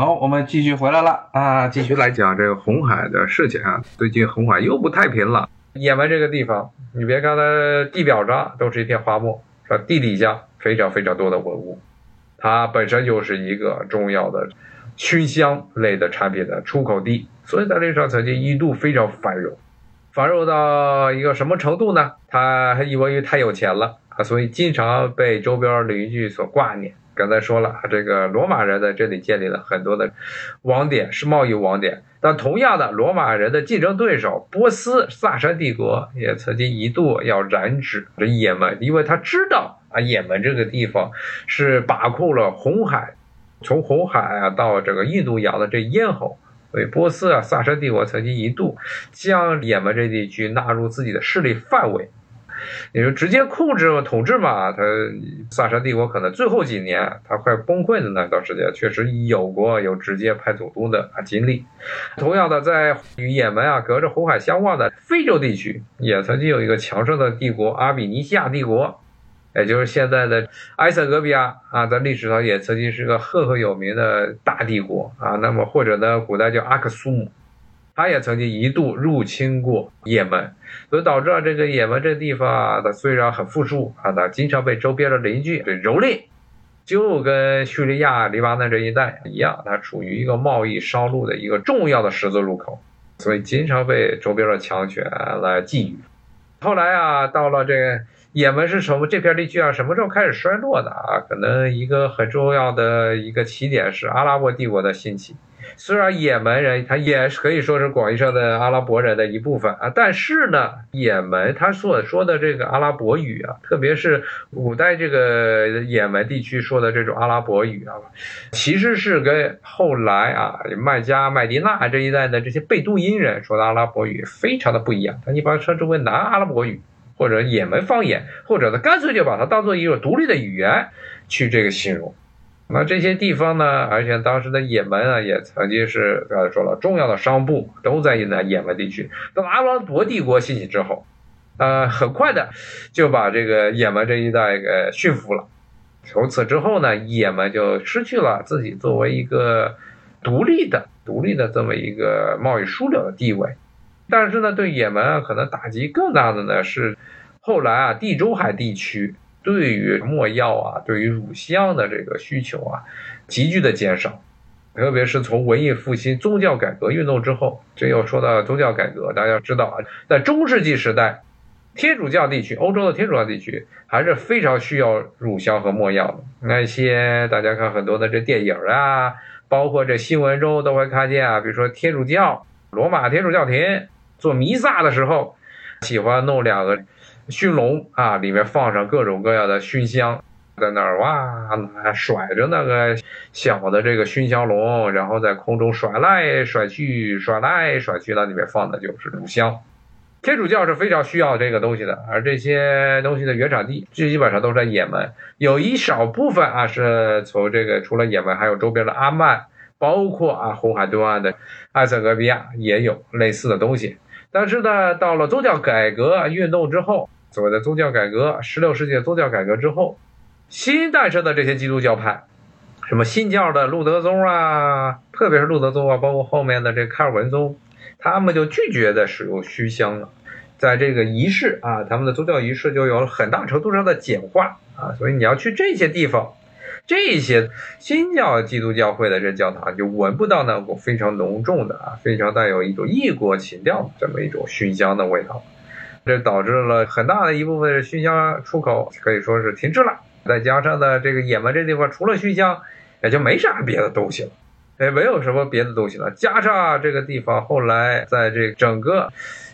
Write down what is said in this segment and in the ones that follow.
好，我们继续回来了啊，继续来讲这个红海的事情啊。最近红海又不太平了。也门这个地方，你别看它地表上都是一片荒漠，是吧？地底下非常非常多的文物，它本身就是一个重要的熏香类的产品的出口地，所以在历史上曾经一度非常繁荣，繁荣到一个什么程度呢？它还因为太有钱了啊，所以经常被周边邻居所挂念。刚才说了，这个罗马人在这里建立了很多的网点，是贸易网点。但同样的，罗马人的竞争对手波斯萨珊帝国也曾经一度要染指这也门，因为他知道啊，也门这个地方是把控了红海，从红海啊到这个印度洋的这咽喉，所以波斯啊萨珊帝国曾经一度将也门这地区纳入自己的势力范围。你说直接控制嘛，统治嘛，他萨珊帝国可能最后几年他快崩溃的那段时间，确实有过有直接派总督的经历。同样的，在与也门啊隔着红海相望的非洲地区，也曾经有一个强盛的帝国阿比尼西亚帝国，也就是现在的埃塞俄比亚啊，在历史上也曾经是个赫赫有名的大帝国啊。那么或者呢，古代叫阿克苏姆。他也曾经一度入侵过也门，所以导致了这个也门这地方，它虽然很富庶啊，它经常被周边的邻居给蹂躏，就跟叙利亚、黎巴嫩这一带一样，它处于一个贸易商路的一个重要的十字路口，所以经常被周边的强权来觊觎。后来啊，到了这个也门是从这片地区啊什么时候开始衰落的啊？可能一个很重要的一个起点是阿拉伯帝国的兴起。虽然也门人他也可以说是广义上的阿拉伯人的一部分啊，但是呢，也门他所说的这个阿拉伯语啊，特别是古代这个也门地区说的这种阿拉伯语啊，其实是跟后来啊麦加、麦迪纳这一带的这些贝都因人说的阿拉伯语非常的不一样。他一般称之为南阿拉伯语或者也门方言，或者呢干脆就把它当做一种独立的语言去这个形容。那这些地方呢？而且当时的也门啊，也曾经是刚才说了，重要的商埠都在那也门地区。等阿拉伯帝国兴起之后，呃，很快的就把这个也门这一带给驯服了。从此之后呢，也门就失去了自己作为一个独立的、独立的这么一个贸易枢纽的地位。但是呢，对也门啊，可能打击更大的呢是后来啊，地中海地区。对于墨药啊，对于乳香的这个需求啊，急剧的减少，特别是从文艺复兴宗教改革运动之后，这又说到宗教改革，大家知道啊，在中世纪时代，天主教地区，欧洲的天主教地区还是非常需要乳香和墨药的。那些大家看很多的这电影啊，包括这新闻中都会看见啊，比如说天主教罗马天主教廷做弥撒的时候，喜欢弄两个。熏笼啊，里面放上各种各样的熏香，在那儿哇甩着那个小的这个熏香笼，然后在空中甩来甩去，甩来甩去，那里面放的就是乳香。天主教是非常需要这个东西的，而这些东西的原产地基本上都在也门，有一少部分啊是从这个除了也门，还有周边的阿曼，包括啊红海对岸的埃塞俄比亚也有类似的东西。但是呢，到了宗教改革运动之后。所谓的宗教改革，十六世纪宗教改革之后，新诞生的这些基督教派，什么新教的路德宗啊，特别是路德宗啊，包括后面的这卡尔文宗，他们就拒绝再使用熏香了，在这个仪式啊，他们的宗教仪式就有了很大程度上的简化啊，所以你要去这些地方，这些新教基督教会的这教堂，就闻不到那股非常浓重的啊，非常带有一种异国情调的这么一种熏香的味道。这导致了很大的一部分熏香出口可以说是停滞了，再加上呢，这个也门这地方除了熏香，也就没啥别的东西了，也，没有什么别的东西了。加上这个地方后来在这整个。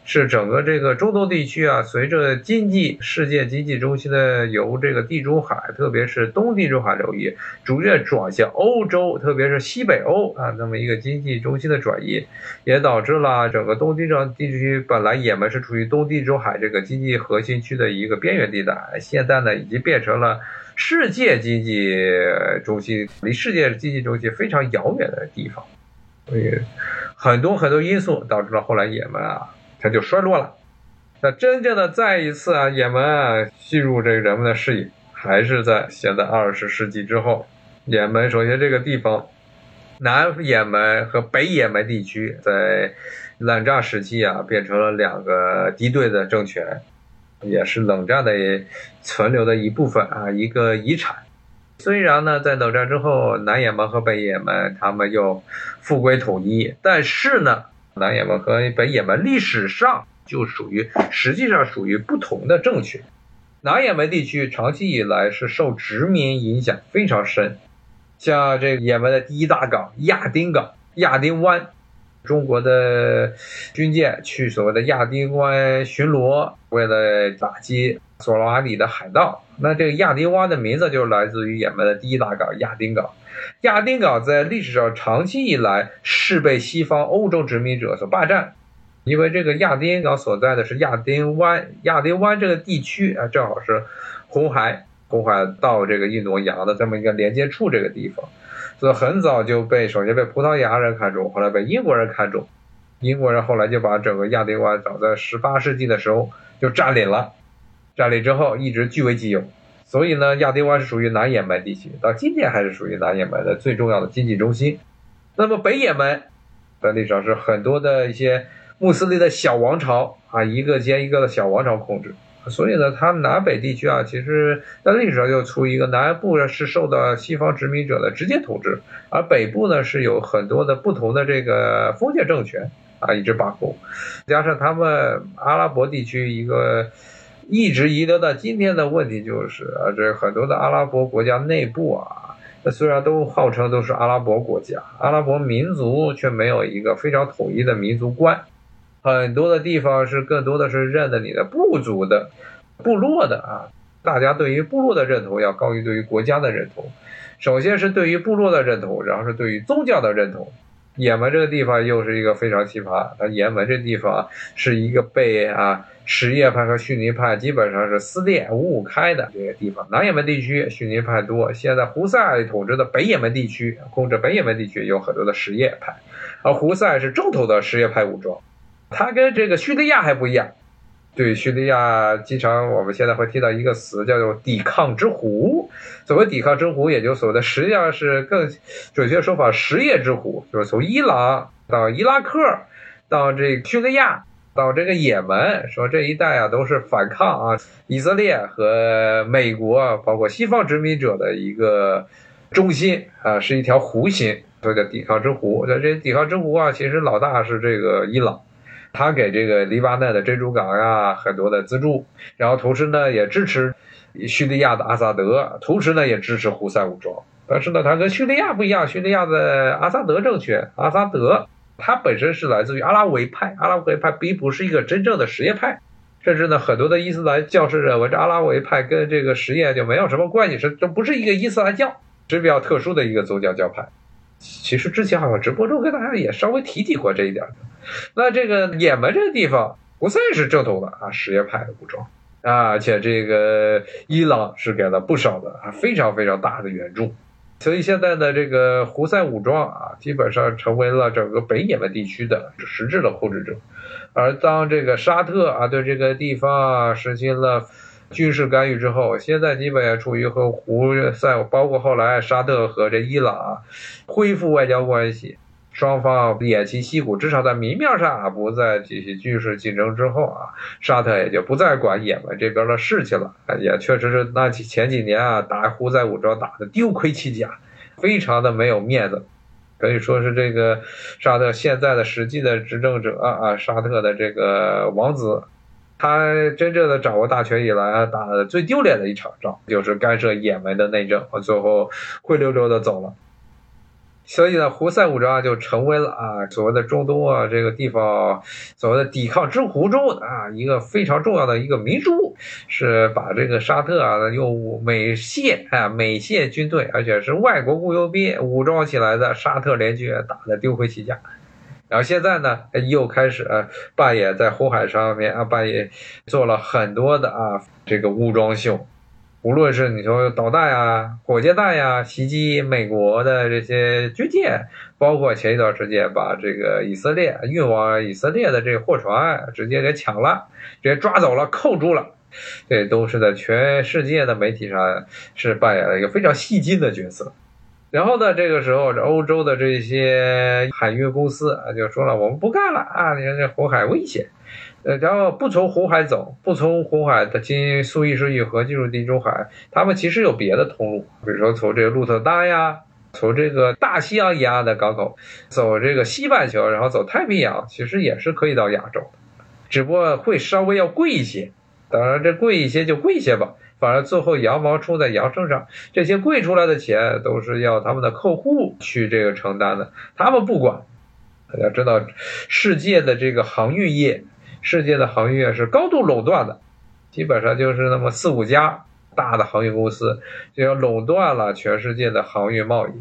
是整个这个中东地区啊，随着经济世界经济中心的由这个地中海，特别是东地中海流域，逐渐转向欧洲，特别是西北欧啊，那么一个经济中心的转移，也导致了整个东地中地区本来也门是处于东地中海这个经济核心区的一个边缘地带，现在呢已经变成了世界经济中心，离世界经济中心非常遥远的地方，所以很多很多因素导致了后来也门啊。它就衰落了。那真正的再一次啊，也门啊进入这个人们的视野，还是在现在二十世纪之后。也门首先这个地方南也门和北也门地区在冷战时期啊，变成了两个敌对的政权，也是冷战的存留的一部分啊，一个遗产。虽然呢，在冷战之后，南也门和北也门他们又复归统一，但是呢，南也门和北也门历史上就属于实际上属于不同的政权。南也门地区长期以来是受殖民影响非常深，像这个也门的第一大港亚丁港、亚丁湾，中国的军舰去所谓的亚丁湾巡逻，为了打击索罗阿里的海盗。那这个亚丁湾的名字就是来自于也门的第一大港亚丁港。亚丁港在历史上长期以来是被西方欧洲殖民者所霸占，因为这个亚丁港所在的是亚丁湾，亚丁湾这个地区啊，正好是红海，红海到这个印度洋的这么一个连接处这个地方，所以很早就被首先被葡萄牙人看中，后来被英国人看中，英国人后来就把整个亚丁湾早在十八世纪的时候就占领了。占领之后一直据为己有，所以呢，亚丁湾是属于南也门地区，到今天还是属于南也门的最重要的经济中心。那么北也门在历史上是很多的一些穆斯林的小王朝啊，一个接一个的小王朝控制，所以呢，它南北地区啊，其实在历史上就处于一个南部是受到西方殖民者的直接统治，而北部呢是有很多的不同的这个封建政权啊一直把控，加上他们阿拉伯地区一个。一直遗留到今天的问题就是啊，这很多的阿拉伯国家内部啊，那虽然都号称都是阿拉伯国家，阿拉伯民族却没有一个非常统一的民族观，很多的地方是更多的是认的你的部族的、部落的啊，大家对于部落的认同要高于对于国家的认同，首先是对于部落的认同，然后是对于宗教的认同。也门这个地方又是一个非常奇葩，它也门这地方是一个被啊。什叶派和逊尼派基本上是撕裂五五开的这些地方，南也门地区逊尼派多。现在胡塞统治的北也门地区，控制北也门地区有很多的什叶派，而胡塞是重头的什叶派武装，它跟这个叙利亚还不一样。对叙利亚，经常我们现在会听到一个词叫做“抵抗之虎”。所谓“抵抗之虎”，也就所谓的实际上是更准确说法，“什叶之虎”，就是从伊朗到伊拉克到这叙利亚。到这个也门，说这一带啊都是反抗啊以色列和美国，包括西方殖民者的一个中心啊，是一条弧形，所以叫抵抗之弧。这这抵抗之弧啊，其实老大是这个伊朗，他给这个黎巴嫩的珍珠港呀很多的资助，然后同时呢也支持叙利亚的阿萨德，同时呢也支持胡塞武装。但是呢，他跟叙利亚不一样，叙利亚的阿萨德政权，阿萨德。它本身是来自于阿拉维派，阿拉维派并不是一个真正的什叶派，甚至呢，很多的伊斯兰教士认为这阿拉维派跟这个什叶就没有什么关系，是这不是一个伊斯兰教，是比较特殊的一个宗教教派。其实之前好像直播中跟大家也稍微提起过这一点。那这个也门这个地方不算是正统的啊什叶派的武装啊，而且这个伊朗是给了不少的啊非常非常大的援助。所以现在的这个胡塞武装啊，基本上成为了整个北也门地区的实质的控制者。而当这个沙特啊对这个地方啊实行了军事干预之后，现在基本也处于和胡塞，包括后来沙特和这伊朗啊恢复外交关系。双方偃旗息鼓，至少在明面上啊不再进行军事竞争之后啊，沙特也就不再管也门这边的事情了。也确实是那几前几年啊，打胡塞武装打的丢盔弃甲，非常的没有面子，可以说是这个沙特现在的实际的执政者啊，沙特的这个王子，他真正的掌握大权以来打的最丢脸的一场仗，就是干涉也门的内政，最后灰溜溜的走了。所以呢，胡塞武装就成为了啊所谓的中东啊这个地方所谓的抵抗之湖中啊一个非常重要的一个明珠，是把这个沙特啊用美械啊美械军队，而且是外国雇佣兵武装起来的沙特联军打得丢盔弃甲，然后现在呢又开始啊扮演在红海上面啊扮演做了很多的啊这个武装秀。无论是你说导弹呀、火箭弹呀袭击美国的这些军舰，包括前一段时间把这个以色列运往以色列的这货船直接给抢了，直接抓走了、扣住了，这都是在全世界的媒体上是扮演了一个非常戏精的角色。然后呢，这个时候这欧洲的这些海运公司啊就说了，我们不干了啊！你看这红海危险，呃，然后不从红海走，不从红海的经苏伊士运河进入地中海，他们其实有别的通路，比如说从这个鹿特丹呀，从这个大西洋沿岸的港口走这个西半球，然后走太平洋，其实也是可以到亚洲的，只不过会稍微要贵一些。当然，这贵一些就贵一些吧。反正最后羊毛出在羊身上，这些贵出来的钱都是要他们的客户去这个承担的，他们不管。大家知道，世界的这个航运业，世界的航运业是高度垄断的，基本上就是那么四五家大的航运公司就要垄断了全世界的航运贸易。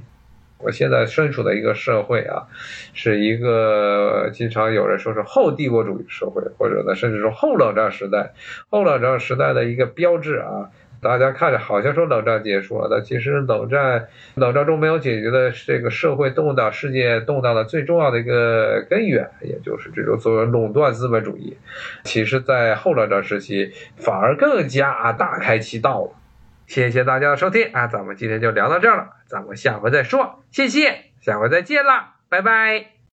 我现在身处的一个社会啊，是一个经常有人说是后帝国主义社会，或者呢，甚至说后冷战时代，后冷战时代的一个标志啊。大家看着好像说冷战结束了，但其实冷战冷战中没有解决的这个社会动荡、世界动荡的最重要的一个根源，也就是这种所谓垄断资本主义。其实，在后冷战时期反而更加大开其道了。谢谢大家的收听啊，咱们今天就聊到这儿了，咱们下回再说，谢谢，下回再见了，拜拜。